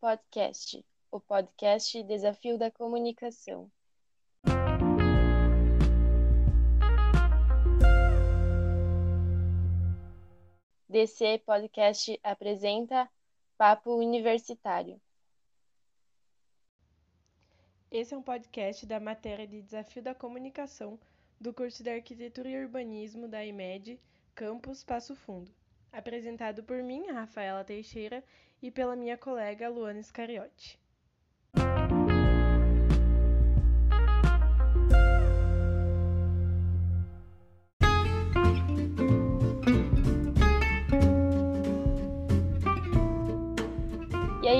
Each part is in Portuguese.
Podcast, o podcast Desafio da Comunicação. DC Podcast apresenta Papo Universitário. Esse é um podcast da matéria de Desafio da Comunicação do curso de Arquitetura e Urbanismo da IMED, Campus Passo Fundo, apresentado por mim, Rafaela Teixeira, e pela minha colega Luana Scariotti.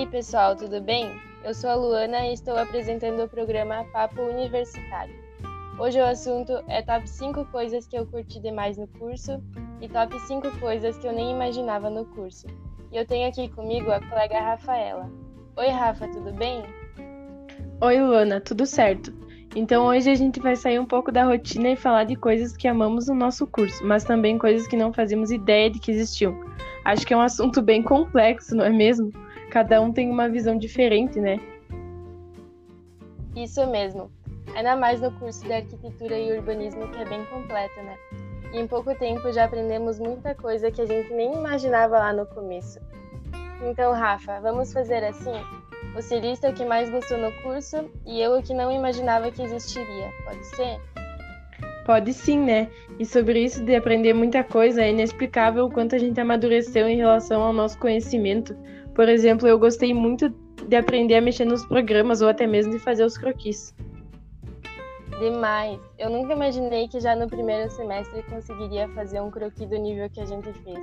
aí, pessoal, tudo bem? Eu sou a Luana e estou apresentando o programa Papo Universitário. Hoje o assunto é top 5 coisas que eu curti demais no curso e top 5 coisas que eu nem imaginava no curso. E eu tenho aqui comigo a colega Rafaela. Oi, Rafa, tudo bem? Oi, Luana, tudo certo. Então hoje a gente vai sair um pouco da rotina e falar de coisas que amamos no nosso curso, mas também coisas que não fazíamos ideia de que existiam. Acho que é um assunto bem complexo, não é mesmo? cada um tem uma visão diferente, né? Isso mesmo. Ainda mais no curso de arquitetura e urbanismo que é bem completo, né? E em pouco tempo já aprendemos muita coisa que a gente nem imaginava lá no começo. Então, Rafa, vamos fazer assim? Você lista o que mais gostou no curso e eu o que não imaginava que existiria, pode ser? Pode sim, né? E sobre isso de aprender muita coisa, é inexplicável o quanto a gente amadureceu em relação ao nosso conhecimento. Por exemplo, eu gostei muito de aprender a mexer nos programas ou até mesmo de fazer os croquis. Demais! Eu nunca imaginei que já no primeiro semestre conseguiria fazer um croquis do nível que a gente fez.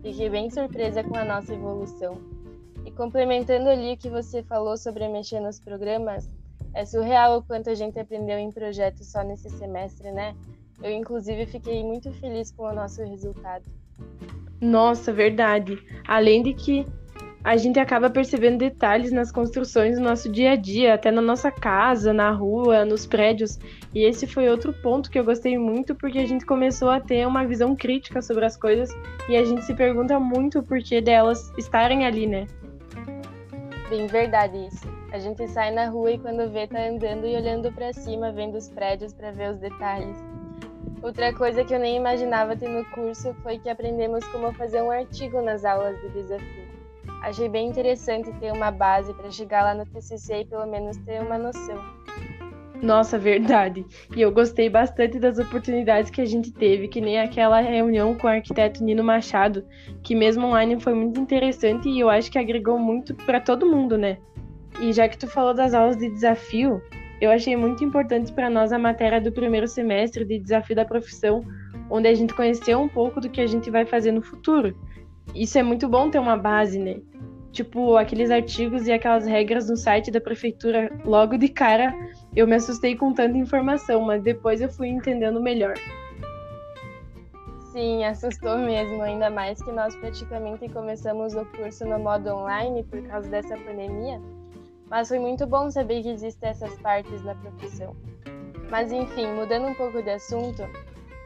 Fiquei bem surpresa com a nossa evolução. E complementando ali o que você falou sobre mexer nos programas, é surreal o quanto a gente aprendeu em projetos só nesse semestre, né? Eu, inclusive, fiquei muito feliz com o nosso resultado. Nossa, verdade. Além de que a gente acaba percebendo detalhes nas construções do nosso dia a dia, até na nossa casa, na rua, nos prédios. E esse foi outro ponto que eu gostei muito, porque a gente começou a ter uma visão crítica sobre as coisas e a gente se pergunta muito o porquê delas estarem ali, né? Bem verdade isso. A gente sai na rua e quando vê tá andando e olhando para cima, vendo os prédios para ver os detalhes. Outra coisa que eu nem imaginava ter no curso foi que aprendemos como fazer um artigo nas aulas de desafio. Achei bem interessante ter uma base para chegar lá no TCC e pelo menos ter uma noção. Nossa, verdade. E eu gostei bastante das oportunidades que a gente teve, que nem aquela reunião com o arquiteto Nino Machado, que mesmo online foi muito interessante e eu acho que agregou muito para todo mundo, né? E já que tu falou das aulas de desafio, eu achei muito importante para nós a matéria do primeiro semestre de desafio da profissão, onde a gente conheceu um pouco do que a gente vai fazer no futuro. Isso é muito bom ter uma base, né? Tipo, aqueles artigos e aquelas regras no site da prefeitura, logo de cara eu me assustei com tanta informação, mas depois eu fui entendendo melhor. Sim, assustou mesmo, ainda mais que nós praticamente começamos o curso no modo online por causa dessa pandemia. Mas foi muito bom saber que existem essas partes da profissão. Mas enfim, mudando um pouco de assunto,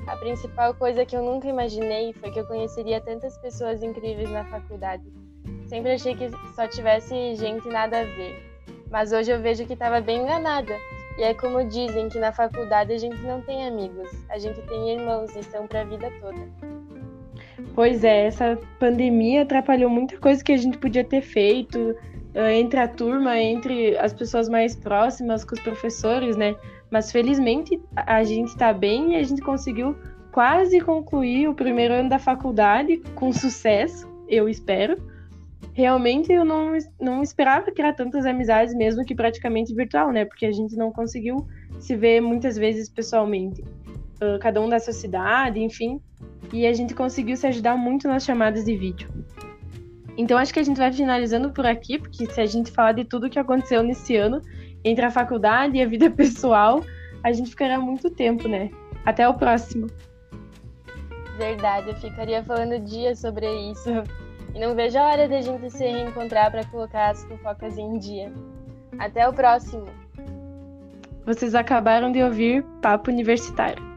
a principal coisa que eu nunca imaginei foi que eu conheceria tantas pessoas incríveis na faculdade. Sempre achei que só tivesse gente nada a ver. Mas hoje eu vejo que estava bem enganada. E é como dizem que na faculdade a gente não tem amigos, a gente tem irmãos e são para a vida toda. Pois é, essa pandemia atrapalhou muita coisa que a gente podia ter feito entre a turma, entre as pessoas mais próximas, com os professores, né? Mas felizmente a gente está bem e a gente conseguiu quase concluir o primeiro ano da faculdade com sucesso, eu espero. Realmente eu não, não esperava criar tantas amizades, mesmo que praticamente virtual, né? Porque a gente não conseguiu se ver muitas vezes pessoalmente. Uh, cada um da sua cidade, enfim. E a gente conseguiu se ajudar muito nas chamadas de vídeo. Então acho que a gente vai finalizando por aqui, porque se a gente falar de tudo que aconteceu nesse ano, entre a faculdade e a vida pessoal, a gente ficará muito tempo, né? Até o próximo. Verdade, eu ficaria falando dias sobre isso. E não vejo a hora de a gente se reencontrar para colocar as fofocas em dia. Até o próximo. Vocês acabaram de ouvir Papo Universitário.